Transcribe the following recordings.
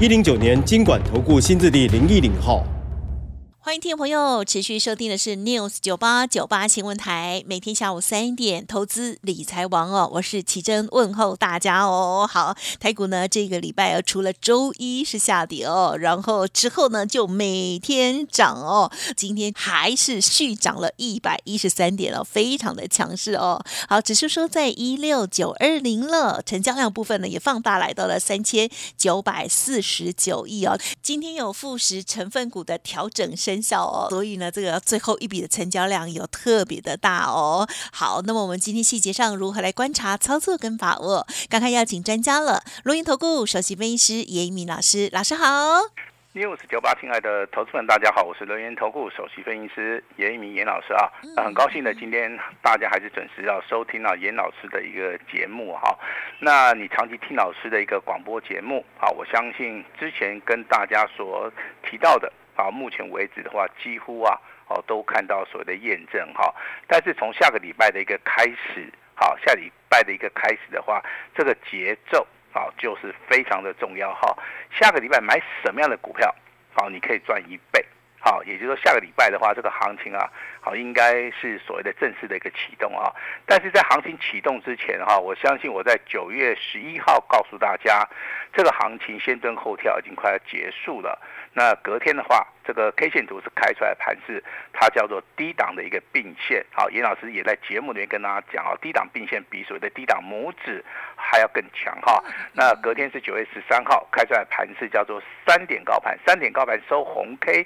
一零九年金管投顾新字第零一零号。欢迎听众朋友持续收听的是 News 九八九八新闻台，每天下午三点投资理财王哦，我是奇珍问候大家哦。好，台股呢这个礼拜除了周一是下跌哦，然后之后呢就每天涨哦，今天还是续涨了一百一十三点哦，非常的强势哦。好，指数说在一六九二零了，成交量部分呢也放大来到了三千九百四十九亿哦。今天有富时成分股的调整升。小哦，所以呢，这个最后一笔的成交量有特别的大哦。好，那么我们今天细节上如何来观察、操作跟把握？刚刚要请专家了，录音投顾首席分析师严一鸣老师，老师好。news 九八，亲爱的投资们，大家好，我是留言投顾首席分析师严一鸣严老师啊。很高兴的，今天大家还是准时要收听到严老师的一个节目哈。那你长期听老师的一个广播节目啊，我相信之前跟大家所提到的。好，目前为止的话，几乎啊，哦，都看到所谓的验证哈。但是从下个礼拜的一个开始，好，下礼拜的一个开始的话，这个节奏啊，就是非常的重要哈。下个礼拜买什么样的股票，好，你可以赚一倍。好，也就是说下个礼拜的话，这个行情啊，好，应该是所谓的正式的一个启动啊。但是在行情启动之前哈，我相信我在九月十一号告诉大家，这个行情先蹲后跳已经快要结束了。那隔天的话，这个 K 线图是开出来盘是它叫做低档的一个并线。好，严老师也在节目里面跟大家讲啊，低档并线比所谓的低档拇指还要更强哈。那隔天是九月十三号开出来盘是叫做三点高盘，三点高盘收红 K，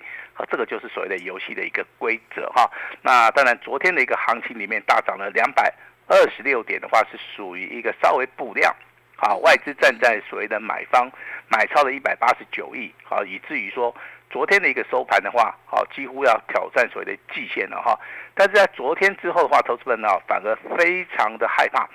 这个就是所谓的游戏的一个规则哈。那当然，昨天的一个行情里面大涨了两百二十六点的话，是属于一个稍微补量。好，外资站在所谓的买方，买超了一百八十九亿，好，以至于说昨天的一个收盘的话，好，几乎要挑战所谓的季线了哈。但是在昨天之后的话，投资人呢反而非常的害怕，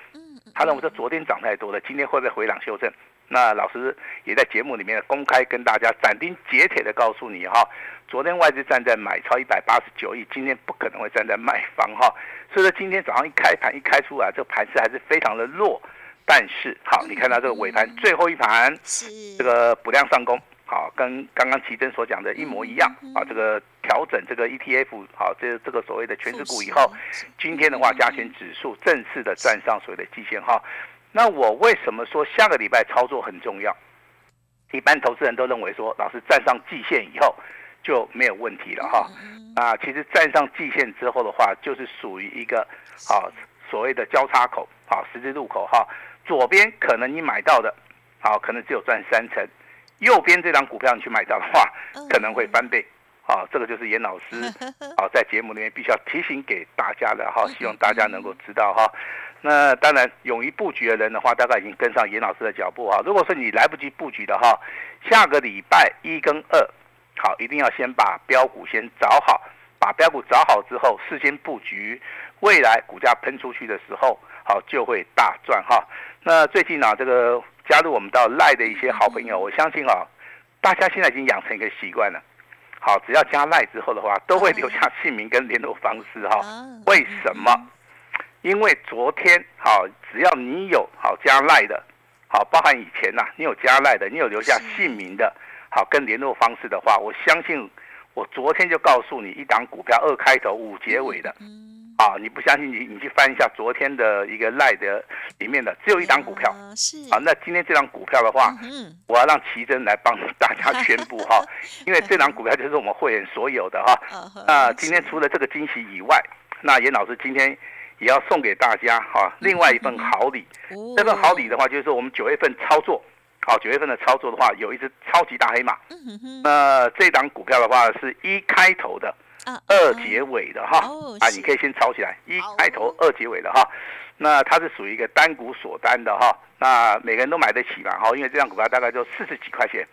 他认为说昨天涨太多了，今天会不会回档修正？那老师也在节目里面公开跟大家斩钉截铁的告诉你哈，昨天外资站在买超一百八十九亿，今天不可能会站在卖方哈。所以说今天早上一开盘一开出来，这个盘势还是非常的弱。但是好，你看到这个尾盘最后一盘，是这个补量上攻，好，跟刚刚奇珍所讲的一模一样啊。这个调整这个 ETF，好，这这个所谓的全指股以后，今天的话加权指数正式的站上所谓的季线哈。那我为什么说下个礼拜操作很重要？一般投资人都认为说，老师站上季线以后就没有问题了哈。啊，其实站上季线之后的话，就是属于一个好所谓的交叉口，好十字路口哈。左边可能你买到的，好，可能只有赚三成；右边这张股票你去买到的话，可能会翻倍。啊，这个就是严老师，好，在节目里面必须要提醒给大家的哈，希望大家能够知道哈。那当然，勇于布局的人的话，大概已经跟上严老师的脚步哈。如果说你来不及布局的哈，下个礼拜一跟二，好，一定要先把标股先找好，把标股找好之后，事先布局，未来股价喷出去的时候，好就会大赚哈。那最近呢，这个加入我们到赖的一些好朋友，我相信啊，大家现在已经养成一个习惯了。好，只要加赖之后的话，都会留下姓名跟联络方式哈。为什么？因为昨天好，只要你有好加赖的，好，包含以前呐，你有加赖的，你有留下姓名的，好跟联络方式的话，我相信我昨天就告诉你一档股票二开头五结尾的。啊，你不相信你，你去翻一下昨天的一个赖的里面的，只有一档股票。是啊，那今天这张股票的话，嗯，我要让奇珍来帮 大家宣布哈，因为这张股票就是我们会员所有的哈。那今天除了这个惊喜以外，那严老师今天也要送给大家哈，另外一份好礼。这份好礼的话，就是我们九月份操作，好，九月份的操作的话，有一只超级大黑马。那这档股票的话，是一开头的。二结尾的哈啊，你可以先抄起来，一开头二结尾的哈，那它是属于一个单股锁单的哈，那每个人都买得起嘛哈，因为这张股票大概就四十几块钱，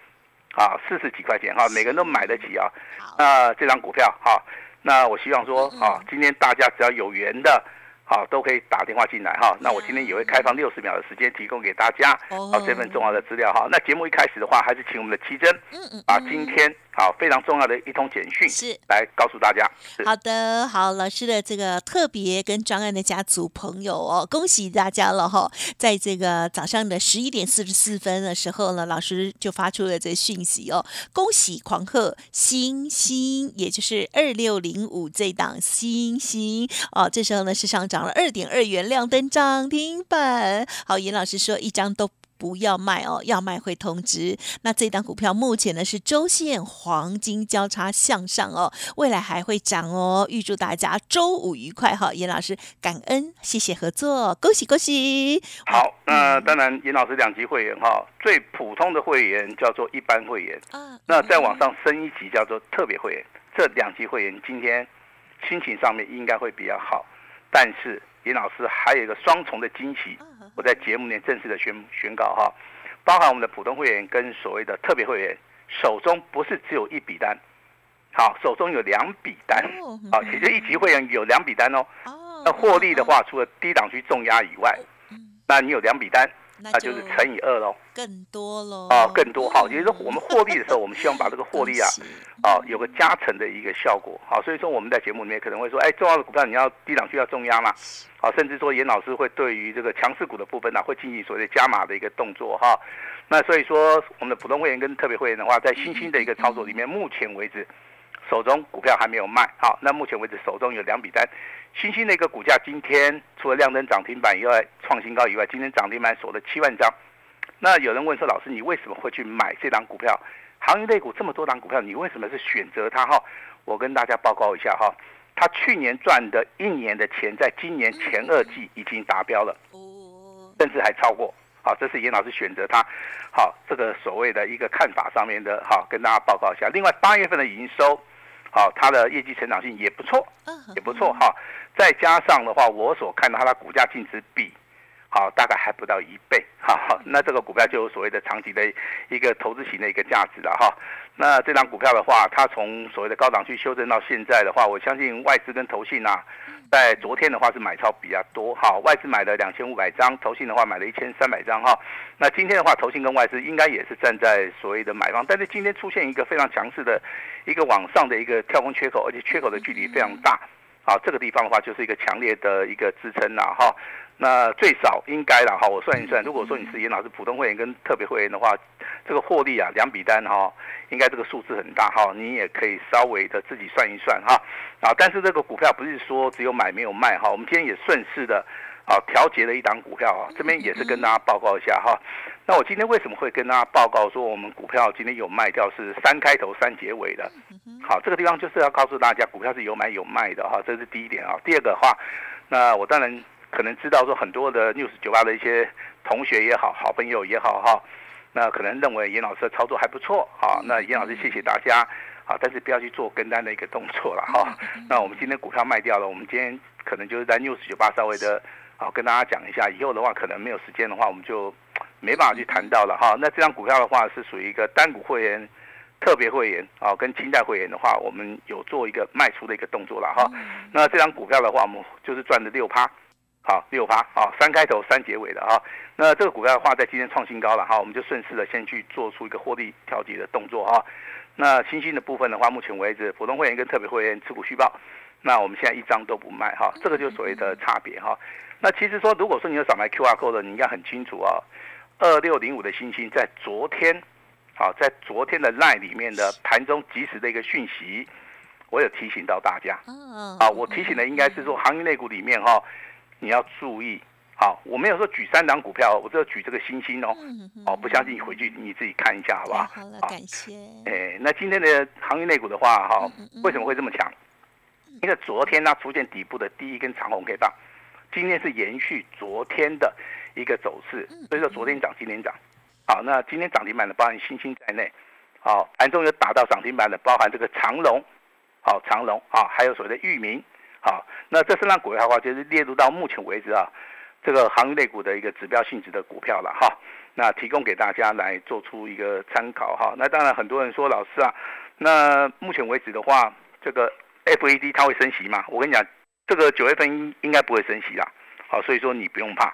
啊，四十几块钱哈，每个人都买得起啊。好，那这张股票哈，那我希望说嗯啊，今天大家只要有缘的。好，都可以打电话进来哈。那我今天也会开放六十秒的时间，提供给大家好啊这份重要的资料哈。那节目一开始的话，还是请我们的奇珍嗯嗯把嗯今天好非常重要的一通简讯是来告诉大家。好的，好，老师的这个特别跟专案的家族朋友哦，恭喜大家了哈！在这个早上的十一点四十四分的时候呢，老师就发出了这讯息哦，恭喜狂贺星星，也就是二六零五这档星星哦，这时候呢是上涨了二点二元，亮灯涨停板。好，严老师说一张都。不要卖哦，要卖会通知。那这档股票目前呢是周线黄金交叉向上哦，未来还会涨哦。预祝大家周五愉快哈，严老师感恩，谢谢合作，恭喜恭喜！好，那当然，严老师两级会员哈，最普通的会员叫做一般会员，啊，那再往上升一级叫做特别会员。这两级会员今天心情上面应该会比较好，但是严老师还有一个双重的惊喜，我在节目里面正式的宣宣告哈，包含我们的普通会员跟所谓的特别会员手中不是只有一笔单，好，手中有两笔单，哦好，其实一级会员有两笔单哦。哦那获利的话，除了低档区重压以外，那你有两笔单，那那就是乘以二喽。更多喽啊，更多哈，也就是说我们获利的时候，我们希望把这个获利啊，恭喜哦，有个加成的一个效果。好，所以说我们在节目里面可能会说，哎，重要的股票你要低档区要重压嘛，好，甚至说严老师会对于这个强势股的部分呢、会进行所谓的加码的一个动作哈。那所以说，我们的普通会员跟特别会员的话，在新兴的一个操作里面，目前为止手中股票还没有卖。好，那目前为止手中有两笔单，新兴的一个股价今天除了亮灯涨停板以外，创新高以外，今天涨停板锁了七万张。那有人问说，老师，你为什么会去买这档股票？行业类股这么多档股票，你为什么是选择它？哈，我跟大家报告一下哈，他去年赚的一年的钱，在今年前二季已经达标了，甚至还超过。好，这是严老师选择它，好，这个所谓的一个看法上面的，好，跟大家报告一下。另外，八月份的营收，好，它的业绩成长性也不错，嗯也不错哈。再加上的话，我所看到它的股价净值比，好，大概还不到一倍，哈，那这个股票就有所谓的长期的一个投资型的一个价值了哈。那这张股票的话，它从所谓的高档区修正到现在的话，我相信外资跟投信啊，在昨天的话是买超比较多哈，外资买了两千五百张，投信的话买了一千三百张哈。那今天的话，投信跟外资应该也是站在所谓的买方，但是今天出现一个非常强势的一个往上的一个跳空缺口，而且缺口的距离非常大。好，这个地方的话就是一个强烈的一个支撑了哈。那最少应该了哈，我算一算，如果说你是严老师普通会员跟特别会员的话，这个获利啊两笔单哈，应该这个数字很大哈，你也可以稍微的自己算一算哈。啊，但是这个股票不是说只有买没有卖哈，我们今天也顺势的啊调节了一档股票啊，这边也是跟大家报告一下哈。那我今天为什么会跟大家报告说我们股票今天有卖掉是三开头三结尾的？好，这个地方就是要告诉大家，股票是有买有卖的哈，这是第一点啊。第二个的话，那我当然可能知道说很多的 news 酒吧的一些同学也好，好朋友也好哈，那可能认为严老师的操作还不错啊，那严老师谢谢大家啊，但是不要去做跟单的一个动作了哈。那我们今天股票卖掉了，我们今天可能就是在 news 酒吧稍微的好跟大家讲一下，以后的话可能没有时间的话，我们就没办法去谈到了哈。那这张股票的话是属于一个单股会员。特别会员啊，跟清代会员的话，我们有做一个卖出的一个动作了哈。那这张股票的话，我们就是赚了六趴，好六趴，好三开头三结尾的哈。那这个股票的话，在今天创新高了哈，我们就顺势的先去做出一个获利调节的动作哈。那新兴的部分的话，目前为止，普通会员跟特别会员持股续报，那我们现在一张都不卖哈，这个就是所谓的差别哈。那其实说，如果说你有少买 QR code 的，你应该很清楚啊。二六零五的星星在昨天。好，在昨天的 line 里面的盘中及时的一个讯息，我有提醒到大家。嗯，啊，我提醒的应该是说，行业类股里面哈，你要注意。好，我没有说举三档股票，我只有举这个星星哦。哦，不相信你回去你自己看一下，好不好？好了，感谢。哎，那今天的行业类股的话，哈，为什么会这么强？因为昨天它出现底部的第一根长红 K 棒，今天是延续昨天的一个走势，所以说昨天涨，今天涨。好，那今天涨停板的包含星星在内，好，盘中有打到涨停板的，包含这个长龙，好长龙啊，还有所谓的域名，好，那这三档股票的话，就是列入到目前为止啊，这个行业类股的一个指标性质的股票了哈。那提供给大家来做出一个参考哈。那当然很多人说老师啊，那目前为止的话，这个 FED 它会升息吗？我跟你讲，这个九月份应应该不会升息啦。好，所以说你不用怕，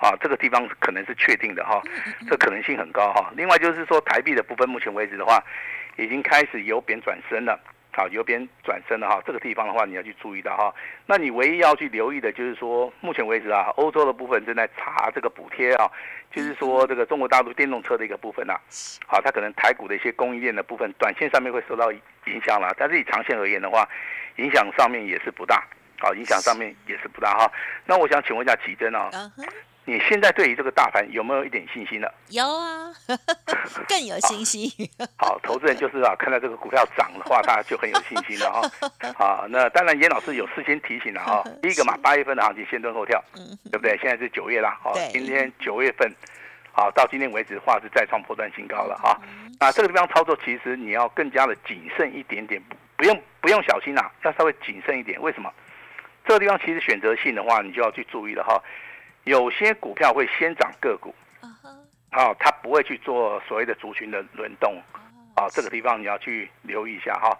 啊，这个地方可能是确定的哈，这可能性很高哈。另外就是说台币的部分，目前为止的话，已经开始由贬转升了。好，由边转身了哈，这个地方的话你要去注意到哈。那你唯一要去留意的就是说，目前为止啊，欧洲的部分正在查这个补贴啊，就是说这个中国大陆电动车的一个部分呐。好，它可能台股的一些供应链的部分，短线上面会受到影响了，但是以长线而言的话，影响上面也是不大。好，影响上面也是不大哈。那我想请问一下奇珍啊。你现在对于这个大盘有没有一点信心了？有啊，更有信心。好，投资人就是啊，看到这个股票涨的话，他就很有信心了哈。好，那当然严老师有事先提醒了哈。第一个嘛，八月份的行情先蹲后跳，对不对？现在是九月啦，好，今天九月份，好，到今天为止的话是再创破断新高了哈。那这个地方操作其实你要更加的谨慎一点点，不用不用小心啊，要稍微谨慎一点。为什么？这个地方其实选择性的话，你就要去注意了哈。有些股票会先涨个股，好，它不会去做所谓的族群的轮动，啊，这个地方你要去留意一下哈。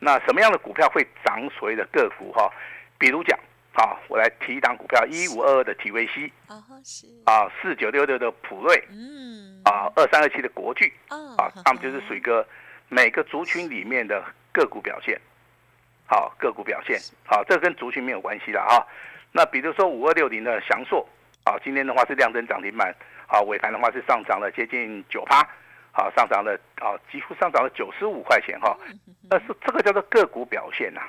那什么样的股票会涨所谓的个股哈？比如讲，好，我来提一档股票，一五二二的 TVC，啊，四九六六的普瑞，嗯，啊，二三二七的国巨，啊，他们就是属于一个每个族群里面的个股表现，好，个股表现，好，这跟族群没有关系的啊。那比如说五二六零的翔硕。好，今天的话是量增涨停板，好，尾盘的话是上涨了接近九趴，好，上涨了啊，几乎上涨了九十五块钱哈，那是这个叫做个股表现呐，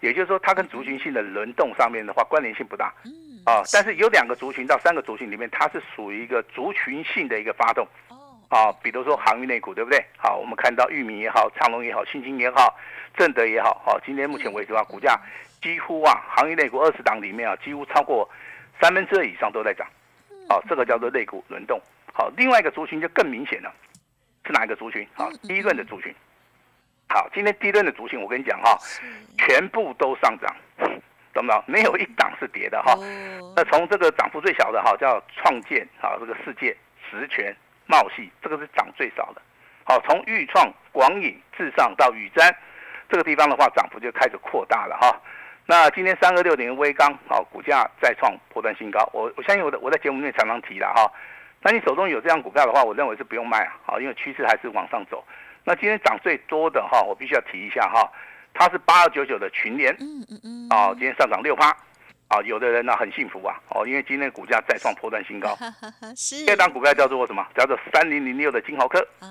也就是说它跟族群性的轮动上面的话关联性不大，啊，但是有两个族群到三个族群里面，它是属于一个族群性的一个发动，啊，比如说航运内股对不对？好，我们看到玉米也好，长隆也好，新兴也好，正德也好，好，今天目前为止的话，股价几乎啊，航运内股二十档里面啊，几乎超过。三分之二以上都在涨，好，这个叫做类股轮动。好，另外一个族群就更明显了，是哪一个族群？好，第一轮的族群。好，今天第一轮的族群，我跟你讲哈，全部都上涨，懂不懂？没有一档是跌的哈。那从这个涨幅最小的哈，叫创建，好，这个世界、实权、茂系，这个是涨最少的。好，从豫创、广影、至上到宇瞻，这个地方的话，涨幅就开始扩大了哈。那今天三二六点微钢，好，股价再创破断新高。我我相信我的我在节目里面常常提了哈。那你手中有这样股票的话，我认为是不用卖啊，好，因为趋势还是往上走。那今天涨最多的哈，我必须要提一下哈，它是八二九九的群联，嗯嗯嗯，啊，今天上涨六趴，啊，有的人呢很幸福啊，哦，因为今天股价再创破断新高。是。这档股票叫做什么？叫做三零零六的金豪科啊，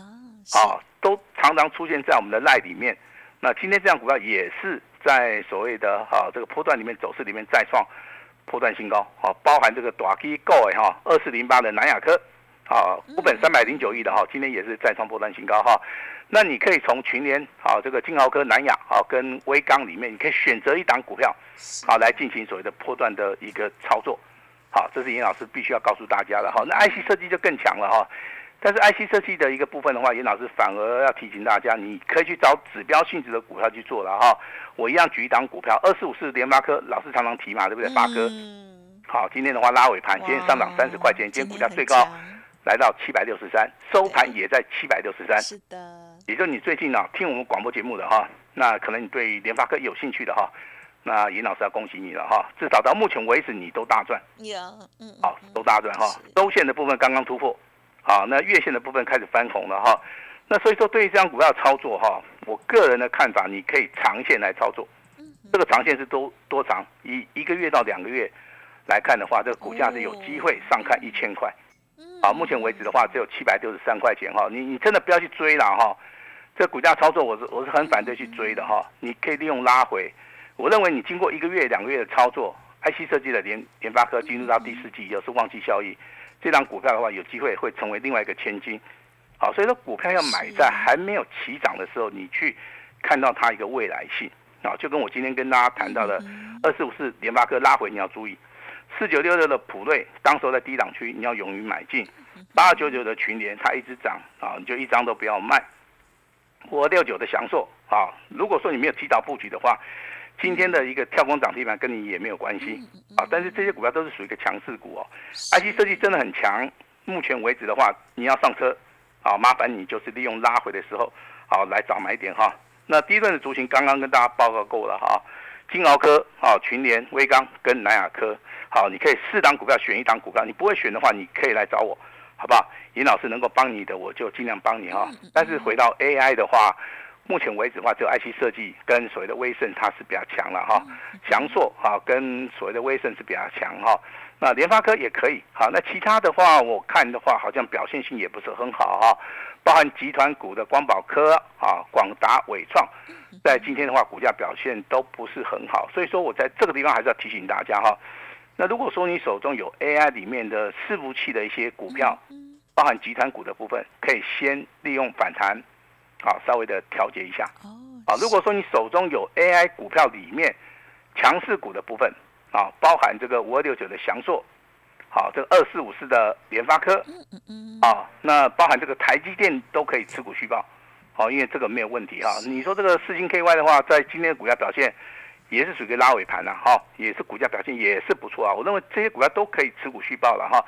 啊，都常常出现在我们的赖里面。那今天这样股票也是。在所谓的哈这个波段里面走势里面再创波段新高，好，包含这个短期购哎哈二四零八的南亚科，好，股本三百零九亿的哈，今天也是再创波段新高哈。那你可以从群联好这个金豪科、南亚好跟威钢里面，你可以选择一档股票好来进行所谓的波段的一个操作，好，这是严老师必须要告诉大家的哈。那 IC 设计就更强了哈。但是 IC 设计的一个部分的话，严老师反而要提醒大家，你可以去找指标性质的股票去做了哈。我一样举一档股票，二四五四联发科，老师常常提嘛，对不对？发科，好，今天的话拉尾盘，今天上涨三十块钱，今天股价最高来到七百六十三，收盘也在七百六十三。是的，也就你最近呢听我们广播节目的哈，那可能你对联发科有兴趣的哈，那严老师要恭喜你了哈，至少到目前为止你都大赚。有，嗯，好，都大赚哈。周线的部分刚刚突破。好，那月线的部分开始翻红了哈，那所以说对于这张股票操作哈，我个人的看法，你可以长线来操作，这个长线是多多长？一一个月到两个月来看的话，这个股价是有机会上看一千块，啊，目前为止的话只有七百六十三块钱哈，你你真的不要去追了哈，这股价操作我是我是很反对去追的哈，你可以利用拉回，我认为你经过一个月两个月的操作，IC 设计的联联发科进入到第四季又是旺季效益。这张股票的话，有机会会成为另外一个千金，好，所以说股票要买在还没有起涨的时候，你去看到它一个未来性。啊，就跟我今天跟大家谈到的二四五四联发科拉回，你要注意。四九六六的普瑞，当时候在低档区，你要勇于买进。八二九九的群联，它一直涨。啊，你就一张都不要卖。五二六九的祥硕啊，如果说你没有提早布局的话。今天的一个跳空涨停板跟你也没有关系啊，但是这些股票都是属于一个强势股哦。IC 设计真的很强目前为止的话，你要上车，啊，麻烦你就是利用拉回的时候，好来找买点哈。那第一段的族群刚刚跟大家报告过了哈，金鳌科、好群联、威刚跟南亚科，好，你可以四档股票选一档股票，你不会选的话，你可以来找我，好不好？尹老师能够帮你的，我就尽量帮你哈。但是回到 AI 的话。目前为止的话，只有 IC 设计跟所谓的威盛它是比较强了哈，翔硕哈跟所谓的威盛是比较强哈。那联发科也可以好，那其他的话我看的话，好像表现性也不是很好哈。包含集团股的光宝科啊、广达、伟创，在今天的话，股价表现都不是很好。所以说我在这个地方还是要提醒大家哈。那如果说你手中有 AI 里面的伺服器的一些股票，包含集团股的部分，可以先利用反弹。好，稍微的调节一下。哦，啊，如果说你手中有 AI 股票里面强势股的部分，啊，包含这个五二六九的翔硕，好，这个二四五四的联发科，嗯嗯嗯，啊，那包含这个台积电都可以持股续报，好，因为这个没有问题哈。你说这个四星 KY 的话，在今天的股价表现也是属于拉尾盘了哈，也是股价表现也是不错啊。我认为这些股票都可以持股续报了哈。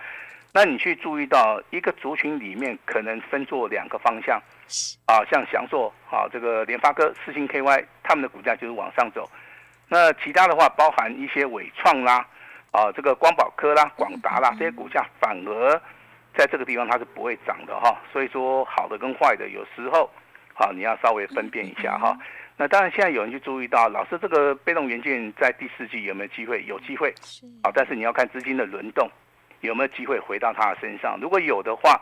那你去注意到一个族群里面可能分作两个方向，啊，像翔硕啊，这个联发科、四星 KY，他们的股价就是往上走。那其他的话，包含一些伟创啦，啊，这个光宝科啦、广达啦，这些股价反而在这个地方它是不会涨的哈。所以说，好的跟坏的有时候，啊，你要稍微分辨一下哈。那当然，现在有人去注意到，老师这个被动元件在第四季有没有机会？有机会，啊，但是你要看资金的轮动。有没有机会回到他的身上？如果有的话，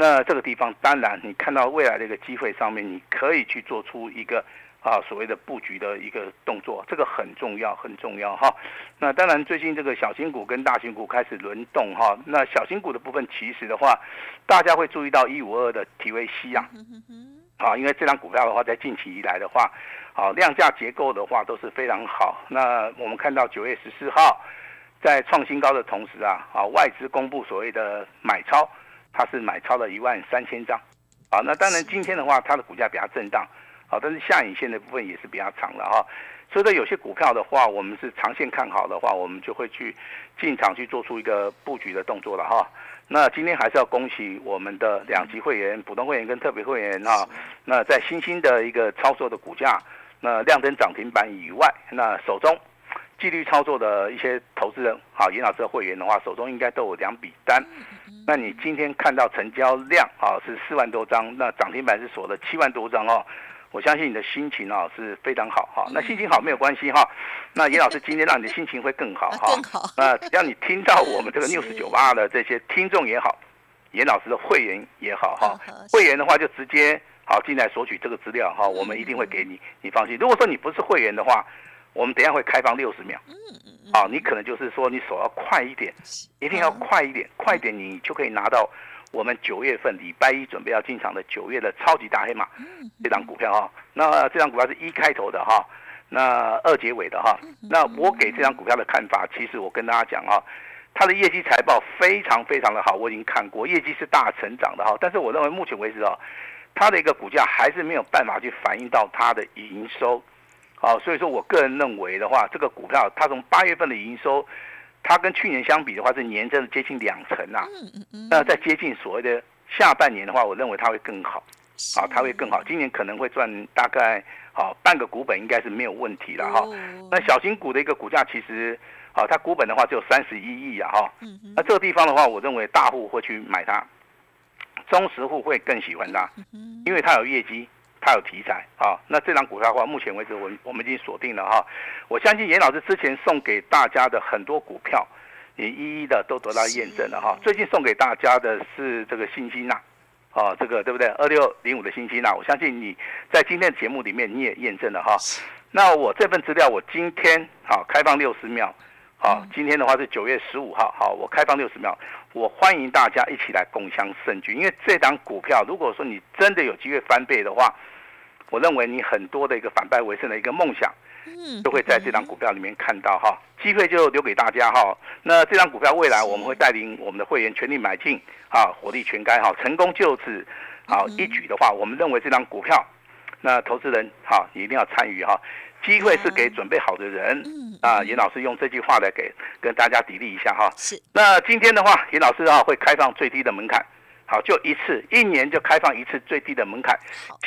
那这个地方当然你看到未来的一个机会上面，你可以去做出一个啊所谓的布局的一个动作，这个很重要，很重要哈。那当然最近这个小型股跟大型股开始轮动哈。那小型股的部分其实的话，大家会注意到一五二的 TVC 啊，啊，因为这张股票的话，在近期以来的话，啊量价结构的话都是非常好。那我们看到九月十四号。在创新高的同时啊，啊外资公布所谓的买超，它是买超了一万三千张，啊那当然今天的话它的股价比较震荡，啊但是下影线的部分也是比较长了哈，所以说有些股票的话，我们是长线看好的话，我们就会去进场去做出一个布局的动作了哈。那今天还是要恭喜我们的两级会员、普通会员跟特别会员哈，那在新兴的一个操作的股价，那亮灯涨停板以外，那手中。纪律操作的一些投资人，好，严老师的会员的话，手中应该都有两笔单。那你今天看到成交量啊是四万多张，那涨停板是锁了七万多张哦。我相信你的心情啊是非常好哈。那心情好没有关系哈。那严老师今天让你的心情会更好哈。更好。那，只要你听到我们这个 news 九八的这些听众也好，严老师的会员也好哈。会员的话就直接好进来索取这个资料哈，我们一定会给你，你放心。如果说你不是会员的话，我们等下会开放六十秒，嗯嗯啊，你可能就是说你手要快一点，一定要快一点，快一点你就可以拿到我们九月份礼拜一准备要进场的九月的超级大黑马，这张股票哈，那这张股票是一开头的哈，那二结尾的哈，那我给这张股票的看法，其实我跟大家讲哈，它的业绩财报非常非常的好，我已经看过，业绩是大成长的哈，但是我认为目前为止啊，它的一个股价还是没有办法去反映到它的营收。好，所以说我个人认为的话，这个股票它从八月份的营收，它跟去年相比的话是年增接近两成啊。嗯嗯嗯。那在接近所谓的下半年的话，我认为它会更好。好，它会更好。今年可能会赚大概好半个股本，应该是没有问题了哈。那小型股的一个股价其实，好，它股本的话只有三十一亿啊哈。那这个地方的话，我认为大户会去买它，中实户会更喜欢它，因为它有业绩。它有题材啊，那这张股票的话，目前为止我我们已经锁定了哈。我相信严老师之前送给大家的很多股票，你一一的都得到验证了哈。最近送给大家的是这个星星呐，啊，这个对不对？二六零五的星星呐，我相信你在今天的节目里面你也验证了哈。那我这份资料我今天好开放六十秒，好，今天的话是九月十五号，好，我开放六十秒，我欢迎大家一起来共享盛举，因为这档股票如果说你真的有机会翻倍的话。我认为你很多的一个反败为胜的一个梦想，嗯，都会在这张股票里面看到哈，机会就留给大家哈。那这张股票未来我们会带领我们的会员全力买进啊，火力全开哈，成功就此好一举的话，我们认为这张股票那投资人哈，你一定要参与哈。机会是给准备好的人。嗯啊，严老师用这句话来给跟大家砥砺一下哈。是。那今天的话，严老师啊会开放最低的门槛，好，就一次，一年就开放一次最低的门槛，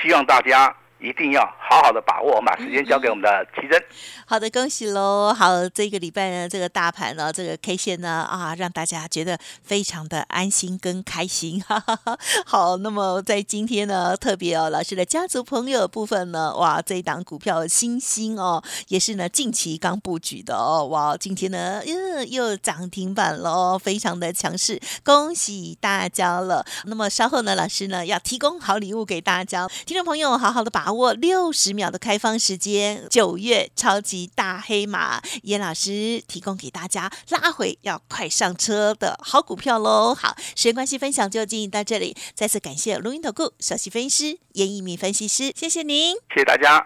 希望大家。一定要好好的把握，我们把时间交给我们的奇珍。好的，恭喜喽！好，这个礼拜呢，这个大盘呢，这个 K 线呢，啊，让大家觉得非常的安心跟开心。哈哈哈。好，那么在今天呢，特别哦，老师的家族朋友部分呢，哇，这一档股票新星哦，也是呢近期刚布局的哦，哇，今天呢又又涨停板喽，非常的强势，恭喜大家了。那么稍后呢，老师呢要提供好礼物给大家，听众朋友好好的把握。握六十秒的开放时间，九月超级大黑马，严老师提供给大家拉回要快上车的好股票喽！好，时间关系，分享就进行到这里，再次感谢录音投顾首席分析师严一鸣分析师，谢谢您，谢谢大家。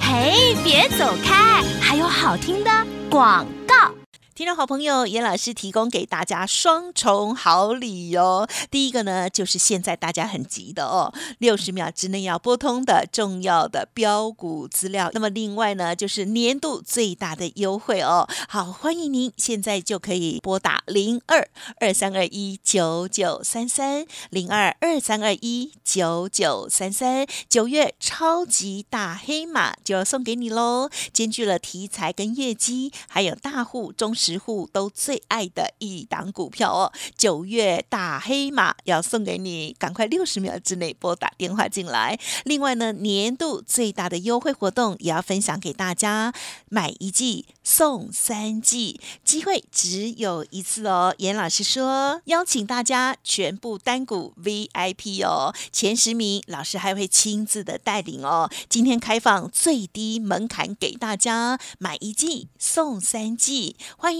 嘿，别走开，还有好听的广告。听众好朋友，严老师提供给大家双重好礼哦。第一个呢，就是现在大家很急的哦，六十秒之内要拨通的重要的标股资料。那么另外呢，就是年度最大的优惠哦。好，欢迎您现在就可以拨打零二二三二一九九三三零二二三二一九九三三。九月超级大黑马就要送给你喽，兼具了题材跟业绩，还有大户忠实。十户都最爱的一档股票哦，九月大黑马要送给你，赶快六十秒之内拨打电话进来。另外呢，年度最大的优惠活动也要分享给大家，买一季送三季，机会只有一次哦。严老师说，邀请大家全部单股 VIP 哦，前十名老师还会亲自的带领哦。今天开放最低门槛给大家，买一季送三季，欢迎